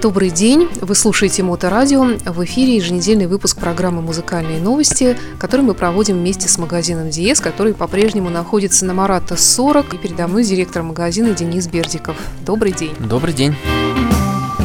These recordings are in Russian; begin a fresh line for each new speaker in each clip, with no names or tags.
Добрый день, вы слушаете Моторадио. В эфире еженедельный выпуск программы «Музыкальные новости», который мы проводим вместе с магазином «Диез», который по-прежнему находится на Марата 40. И передо мной директор магазина Денис Бердиков. Добрый день.
Добрый день.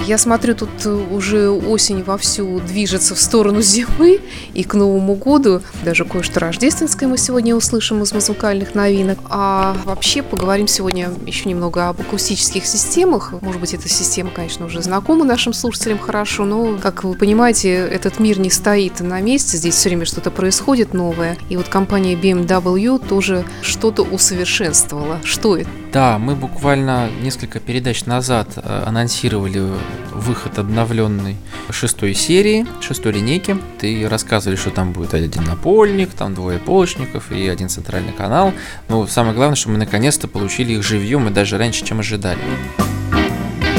Я смотрю, тут э, уже осень вовсю движется в сторону зимы, и к Новому году даже кое-что рождественское мы сегодня услышим из музыкальных новинок. А вообще поговорим сегодня еще немного об акустических системах. Может быть, эта система, конечно, уже знакома нашим слушателям хорошо, но, как вы понимаете, этот мир не стоит на месте, здесь все время что-то происходит новое. И вот компания BMW тоже что-то усовершенствовала. Что это?
Да, мы буквально несколько передач назад э, анонсировали выход обновленной шестой серии, шестой линейки. Ты рассказывали, что там будет один напольник, там двое полочников и один центральный канал. Но самое главное, что мы наконец-то получили их живьем и даже раньше, чем ожидали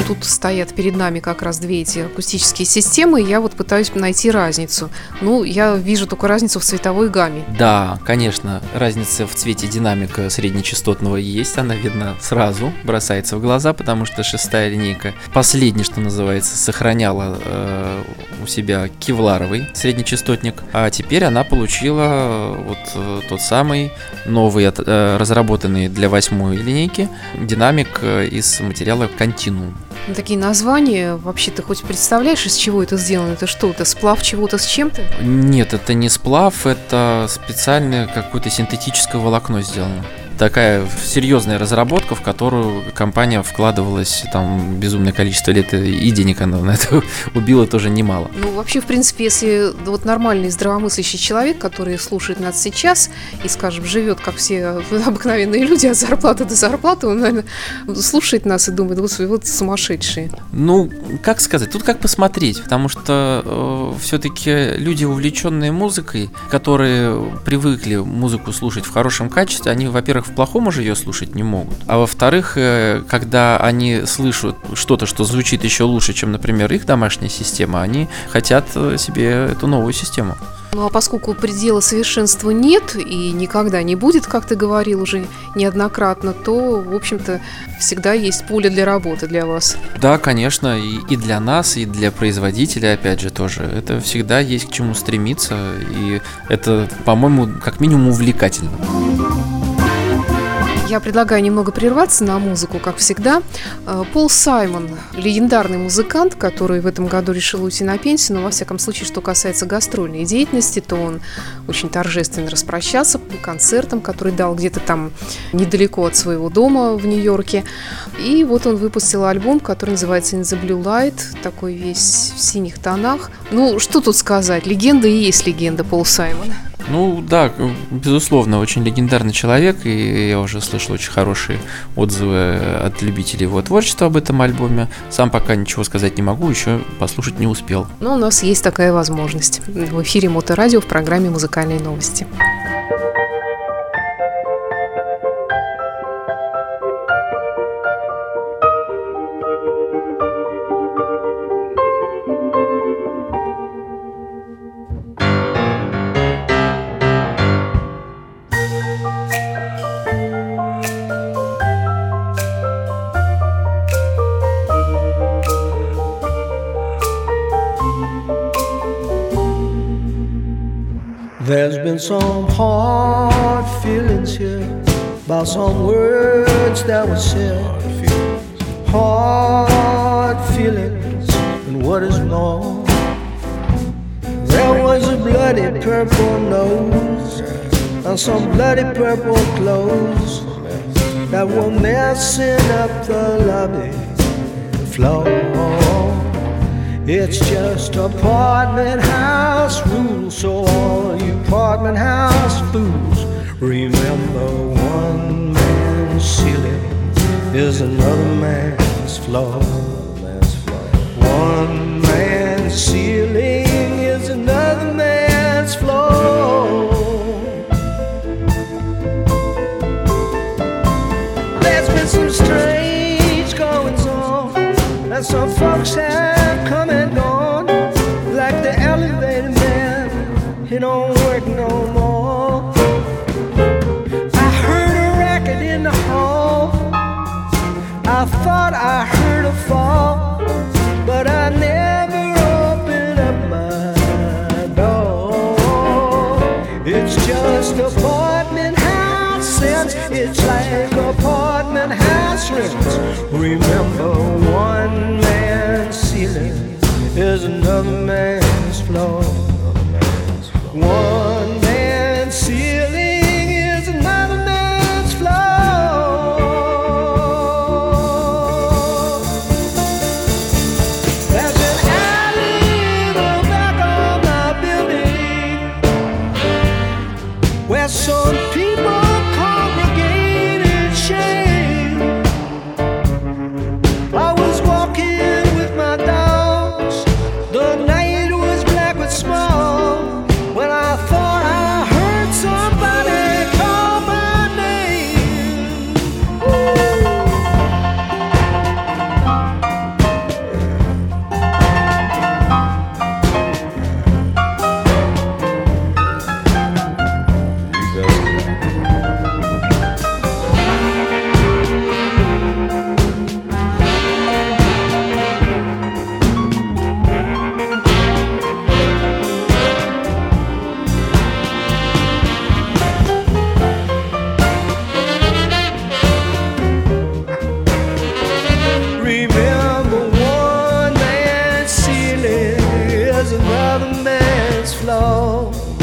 тут стоят перед нами как раз две эти акустические системы, и я вот пытаюсь найти разницу. Ну, я вижу только разницу в цветовой гамме.
Да, конечно, разница в цвете динамика среднечастотного есть, она видна сразу, бросается в глаза, потому что шестая линейка, последняя, что называется, сохраняла э, у себя кевларовый среднечастотник, а теперь она получила э, вот э, тот самый новый, э, разработанный для восьмой линейки динамик э, из материала Continuum.
Ну, такие названия, вообще ты хоть представляешь, из чего это сделано? Это что, это сплав чего-то с чем-то?
Нет, это не сплав, это специальное какое-то синтетическое волокно сделано такая серьезная разработка, в которую компания вкладывалась там безумное количество лет и денег она на это убила тоже немало.
Ну, вообще, в принципе, если вот нормальный здравомыслящий человек, который слушает нас сейчас и, скажем, живет, как все обыкновенные люди, от зарплаты до зарплаты, он, наверное, слушает нас и думает, господи, вот сумасшедшие.
Ну, как сказать, тут как посмотреть, потому что э, все-таки люди, увлеченные музыкой, которые привыкли музыку слушать в хорошем качестве, они, во-первых, во-первых, в плохом уже ее слушать не могут, а во-вторых, э, когда они слышат что-то, что звучит еще лучше, чем, например, их домашняя система, они хотят э, себе эту новую систему.
Ну а поскольку предела совершенства нет и никогда не будет, как ты говорил уже неоднократно, то, в общем-то, всегда есть поле для работы для вас.
Да, конечно, и, и для нас, и для производителя, опять же, тоже. Это всегда есть к чему стремиться, и это, по-моему, как минимум увлекательно.
Я предлагаю немного прерваться на музыку, как всегда. Э, Пол Саймон, легендарный музыкант, который в этом году решил уйти на пенсию, но во всяком случае, что касается гастрольной деятельности, то он очень торжественно распрощался по концертам, который дал где-то там недалеко от своего дома в Нью-Йорке. И вот он выпустил альбом, который называется In the Blue Light, такой весь в синих тонах. Ну, что тут сказать, легенда и есть легенда Пол Саймона.
Ну да, безусловно, очень легендарный человек, и я уже слышал очень хорошие отзывы от любителей его творчества об этом альбоме. Сам пока ничего сказать не могу, еще послушать не успел.
Но у нас есть такая возможность в эфире Моторадио в программе «Музыкальные новости».
Been some hard feelings here about some words that were said. Hard feelings, and what is more, there was a bloody purple nose and some bloody purple clothes that were messing up the lobby floor. It's just apartment house rules, so all you apartment house fools remember one man's ceiling is another man's floor. One man's ceiling is another man's floor. There's been some strange goings on, and some folks have. Remember, one man's ceiling is another man's Oh.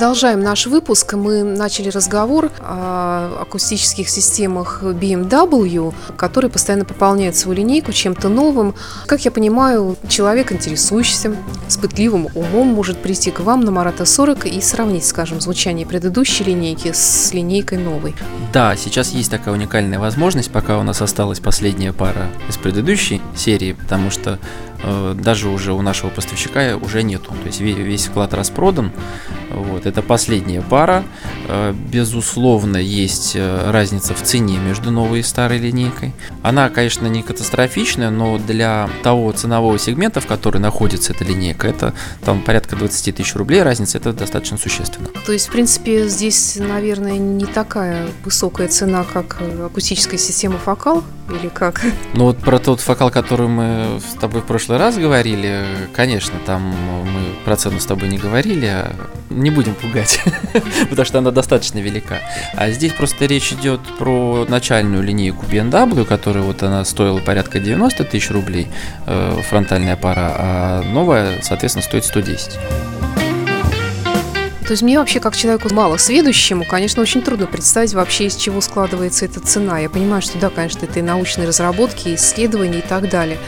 Продолжаем наш выпуск. Мы начали разговор о акустических системах BMW, которые постоянно пополняют свою линейку чем-то новым. Как я понимаю, человек, интересующийся, с пытливым умом, может прийти к вам на Марата 40 и сравнить, скажем, звучание предыдущей линейки с линейкой новой.
Да, сейчас есть такая уникальная возможность, пока у нас осталась последняя пара из предыдущей серии, потому что даже уже у нашего поставщика уже нету. То есть весь, склад распродан. Вот, это последняя пара. Э, безусловно, есть э, разница в цене между новой и старой линейкой. Она, конечно, не катастрофичная, но для того ценового сегмента, в который находится эта линейка, это там порядка 20 тысяч рублей разница, это достаточно существенно.
То есть, в принципе, здесь, наверное, не такая высокая цена, как э, акустическая система «Фокал» или как?
Ну вот про тот фокал, который мы с тобой в прошлый раз говорили, конечно, там мы про цену с тобой не говорили, а не будем пугать, потому что она достаточно велика. А здесь просто речь идет про начальную линейку BMW, которая вот она стоила порядка 90 тысяч рублей, э, фронтальная пара, а новая, соответственно, стоит 110.
То есть мне вообще, как человеку мало сведущему, конечно, очень трудно представить вообще, из чего складывается эта цена. Я понимаю, что да, конечно, это и научные разработки, и исследования и так далее.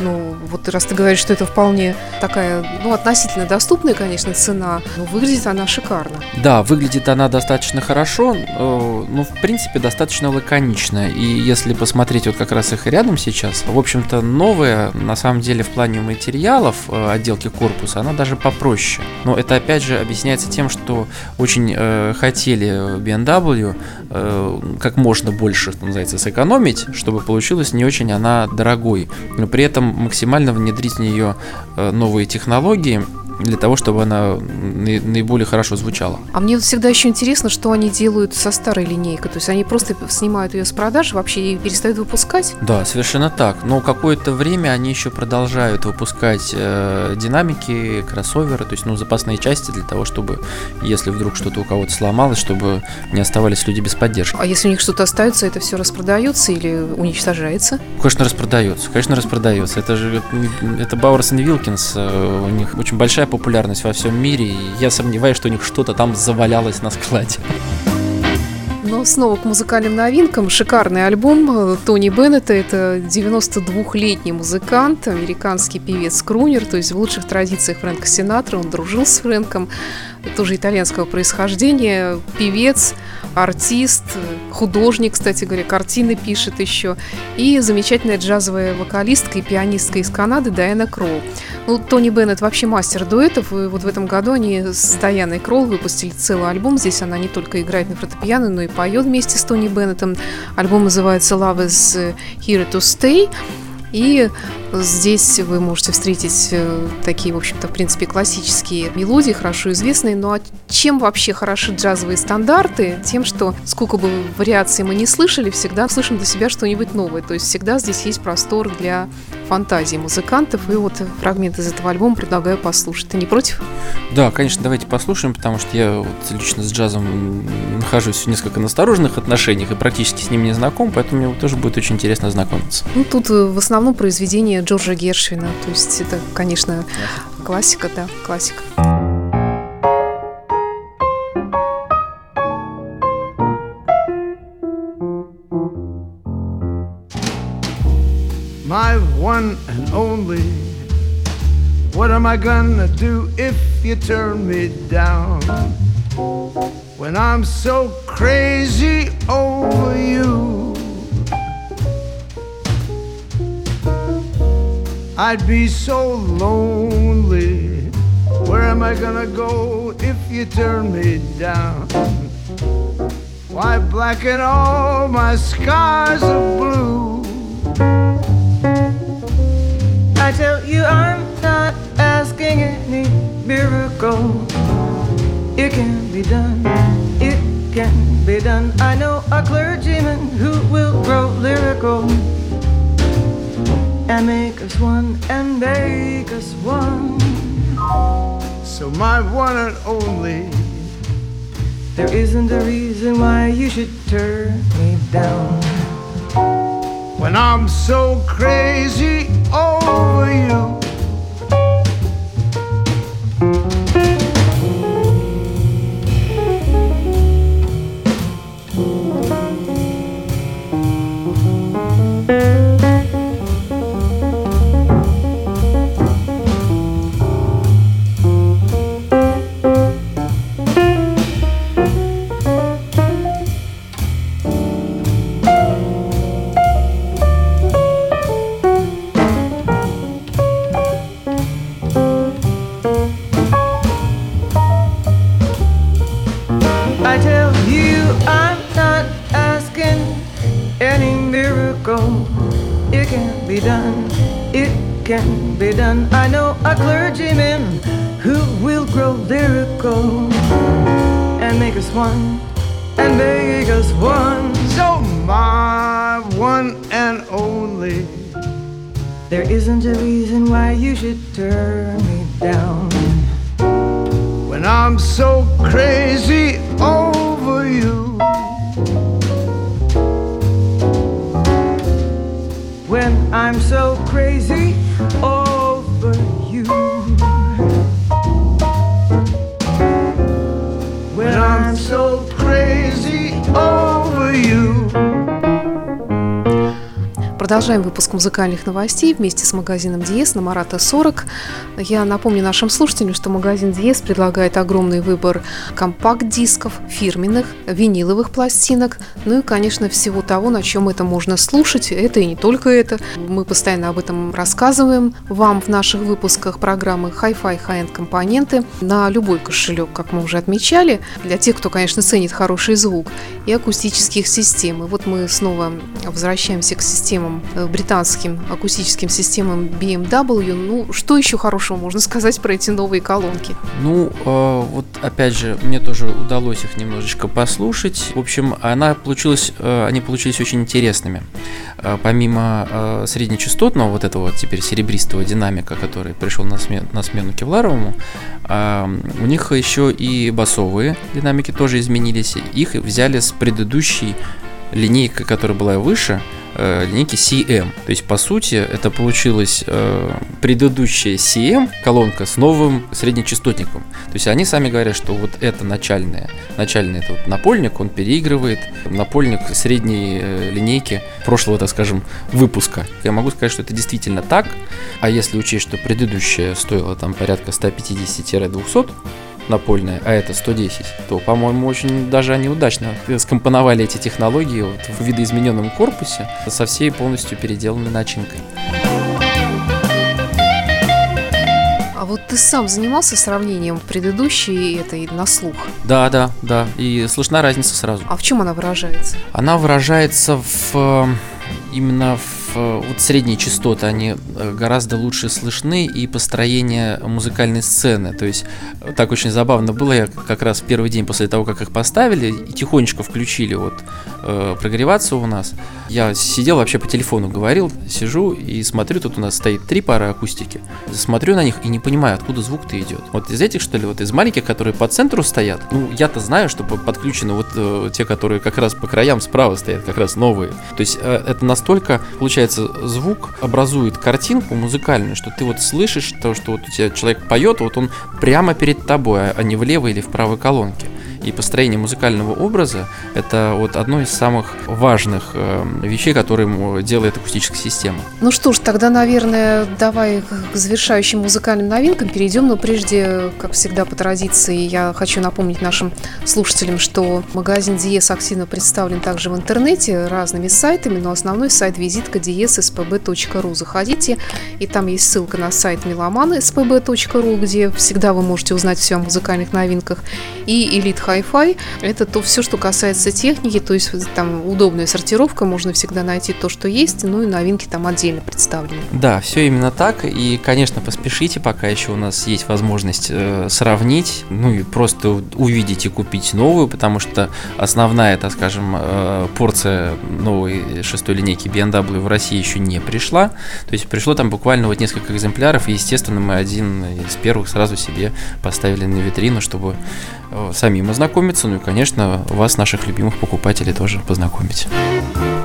Но вот раз ты говоришь, что это вполне такая, ну, относительно доступная, конечно, цена, но выглядит она шикарно.
Да, выглядит она достаточно хорошо, э, ну, в принципе, достаточно лаконично. И если посмотреть вот как раз их рядом сейчас, в общем-то, новая, на самом деле, в плане материалов э, отделки корпуса, она даже попроще. Но это, опять же, объясняется тем, что очень э, хотели BMW э, как можно больше, что называется, сэкономить, чтобы получилось не очень она дорогой. Но при этом максимально внедрить в нее э, новые технологии, для того, чтобы она наи- наиболее хорошо звучала.
А мне всегда еще интересно, что они делают со старой линейкой. То есть они просто снимают ее с продаж вообще и перестают выпускать.
Да, совершенно так. Но какое-то время они еще продолжают выпускать э, динамики, кроссоверы, то есть ну, запасные части для того, чтобы, если вдруг что-то у кого-то сломалось, чтобы не оставались люди без поддержки.
А если у них что-то остается, это все распродается или уничтожается?
Конечно, распродается, конечно, распродается. Это же это Бауэрс и Вилкинс, э, у них очень большая популярность во всем мире, и я сомневаюсь, что у них что-то там завалялось на складе.
Но снова к музыкальным новинкам. Шикарный альбом э, Тони Беннета. Это 92-летний музыкант, американский певец-крунер, то есть в лучших традициях Фрэнка Синатра. Он дружил с Фрэнком, тоже итальянского происхождения. Певец, артист, художник, кстати говоря, картины пишет еще. И замечательная джазовая вокалистка и пианистка из Канады Дайана Кроу. Ну, Тони Беннет вообще мастер дуэтов, и вот в этом году они с Даяной Кролл выпустили целый альбом. Здесь она не только играет на фортепиано, но и поет вместе с Тони Беннетом. Альбом называется Love is Here to Stay. И Здесь вы можете встретить э, такие, в общем-то, в принципе, классические мелодии, хорошо известные. Ну а чем вообще хороши джазовые стандарты? Тем, что сколько бы вариаций мы не слышали, всегда слышим для себя что-нибудь новое. То есть всегда здесь есть простор для фантазии музыкантов. И вот фрагмент из этого альбома предлагаю послушать. Ты не против?
Да, конечно, давайте послушаем, потому что я вот лично с джазом нахожусь в несколько настороженных отношениях и практически с ним не знаком, поэтому мне тоже будет очень интересно знакомиться.
Ну, тут э, в основном произведение Джорджа Гершвина. То есть это, конечно, классика, да, классика.
my one and only. What am I gonna do if you turn me down? When I'm so crazy over you, I'd be so lonely. Where am I gonna go if you turn me down? Why blacken all my skies of blue?
I tell you, I'm not asking any miracle. It can be done, it can be done. I know a clergyman who will grow lyrical and make us one and make us one.
So, my one and only.
There isn't a reason why you should turn me down.
When I'm so crazy over you.
Make us one, and make us one.
So, my one and only.
There isn't a reason why you should turn me down.
When I'm so crazy over you.
When I'm so crazy over
so crazy. Over
Продолжаем выпуск музыкальных новостей вместе с магазином Диес на Марата 40. Я напомню нашим слушателям, что магазин Диес предлагает огромный выбор компакт-дисков, фирменных, виниловых пластинок, ну и, конечно, всего того, на чем это можно слушать. Это и не только это. Мы постоянно об этом рассказываем вам в наших выпусках программы Hi-Fi High-End компоненты на любой кошелек, как мы уже отмечали, для тех, кто, конечно, ценит хороший звук, и акустических систем. И вот мы снова возвращаемся к системам британским акустическим системам BMW. Ну, что еще хорошего можно сказать про эти новые колонки?
Ну, э, вот опять же, мне тоже удалось их немножечко послушать. В общем, она получилась, э, они получились очень интересными. Э, помимо э, среднечастотного, вот этого вот теперь серебристого динамика, который пришел на смену, на смену Кевларовому, э, у них еще и басовые динамики тоже изменились. Их взяли с предыдущей линейкой, которая была выше, э, линейки CM. То есть, по сути, это получилась э, предыдущая CM колонка с новым среднечастотником. То есть, они сами говорят, что вот это начальная, начальный это вот напольник, он переигрывает напольник средней э, линейки прошлого, так скажем, выпуска. Я могу сказать, что это действительно так. А если учесть, что предыдущая стоила там порядка 150-200 напольная, а это 110, то, по-моему, очень даже они удачно скомпоновали эти технологии вот в видоизмененном корпусе со всей полностью переделанной начинкой.
А вот ты сам занимался сравнением предыдущей и этой на слух?
Да, да, да, и слышна разница сразу.
А в чем она выражается?
Она выражается в э, именно в э, вот средние частоты, они э, гораздо лучше слышны и построение музыкальной сцены. То есть э, так очень забавно было, я как раз в первый день после того, как их поставили, и тихонечко включили вот э, прогреваться у нас. Я сидел вообще по телефону говорил, сижу и смотрю, тут у нас стоит три пары акустики. Смотрю на них и не понимаю, откуда звук-то идет. Вот из этих, что ли, вот из маленьких, которые по центру стоят, ну, я-то знаю, что подключены вот э, те, которые как раз по краям справа стоят, как раз новые. То есть э, это настолько, получается, звук образует картинку музыкальную, что ты вот слышишь то, что вот у тебя человек поет, вот он прямо перед тобой, а не в левой или в правой колонке и построение музыкального образа – это вот одно из самых важных э, вещей, которые делает акустическая система.
Ну что ж, тогда, наверное, давай к завершающим музыкальным новинкам перейдем, но прежде, как всегда по традиции, я хочу напомнить нашим слушателям, что магазин Диес активно представлен также в интернете разными сайтами, но основной сайт визитка diespb.ru. Заходите, и там есть ссылка на сайт меломаны spb.ru, где всегда вы можете узнать все о музыкальных новинках, и Elite Hi-Fi. Это то все, что касается техники, то есть там удобная сортировка, можно всегда найти то, что есть, ну и новинки там отдельно представлены.
Да, все именно так, и, конечно, поспешите, пока еще у нас есть возможность э, сравнить, ну и просто увидеть и купить новую, потому что основная, так скажем, э, порция новой шестой линейки BMW в России еще не пришла, то есть пришло там буквально вот несколько экземпляров, и, естественно, мы один из первых сразу себе поставили на витрину, чтобы самим ознакомиться ну и, конечно, вас, наших любимых покупателей, тоже познакомить.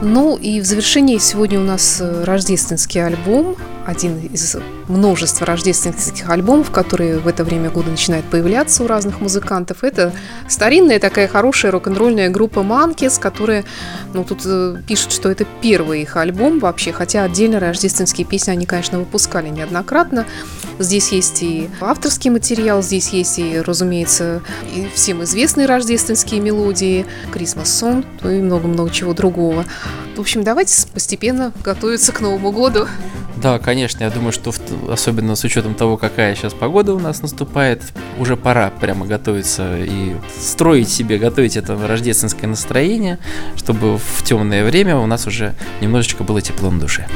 Ну и в завершении сегодня у нас э, рождественский альбом один из множества рождественских альбомов, которые в это время года начинают появляться у разных музыкантов. Это старинная такая хорошая рок-н-ролльная группа Манкис, которая, ну, тут э, пишут, что это первый их альбом вообще, хотя отдельно рождественские песни они, конечно, выпускали неоднократно. Здесь есть и авторский материал, здесь есть и, разумеется, и всем известные рождественские мелодии, Christmas Song, ну и много-много чего другого. В общем, давайте постепенно готовиться к Новому году.
Да, конечно, я думаю, что в, особенно с учетом того, какая сейчас погода у нас наступает, уже пора прямо готовиться и строить себе, готовить это рождественское настроение, чтобы в темное время у нас уже немножечко было тепло на душе.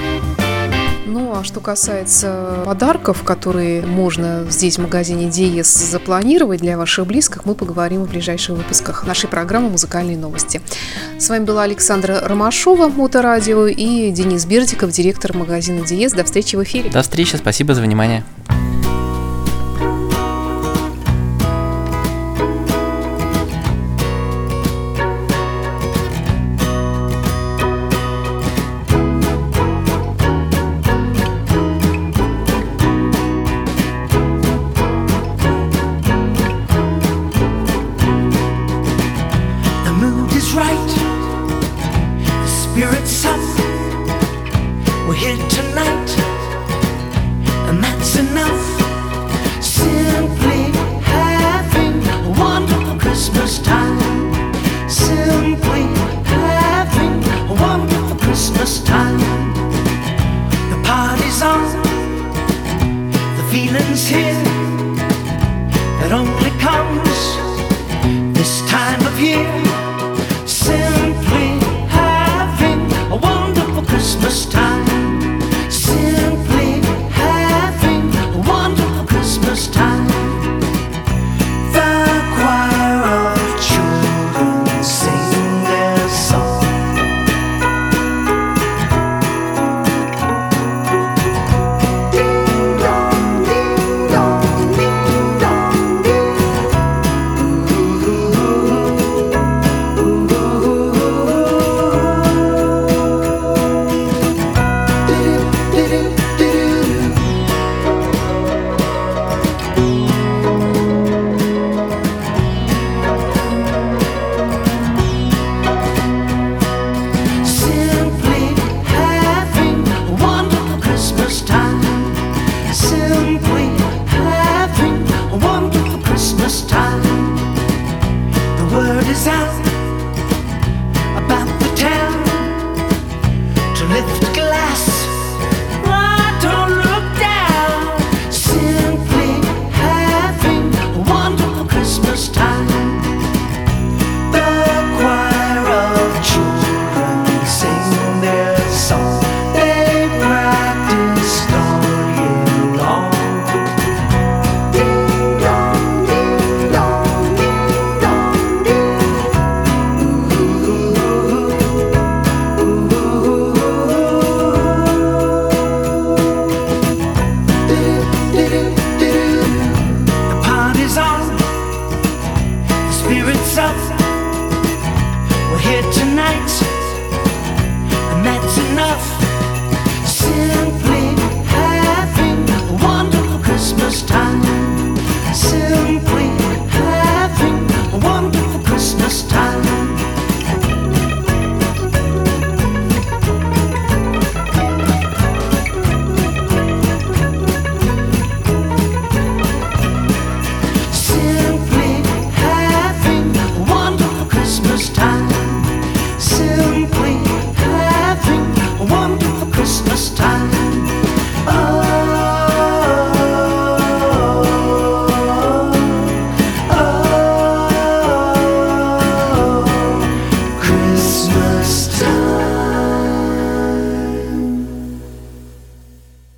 Ну, а что касается подарков, которые можно здесь в магазине Диес запланировать для ваших близких, мы поговорим в ближайших выпусках нашей программы «Музыкальные новости». С вами была Александра Ромашова, Моторадио, и Денис Бердиков, директор магазина Диес. До встречи в эфире.
До встречи, спасибо за внимание.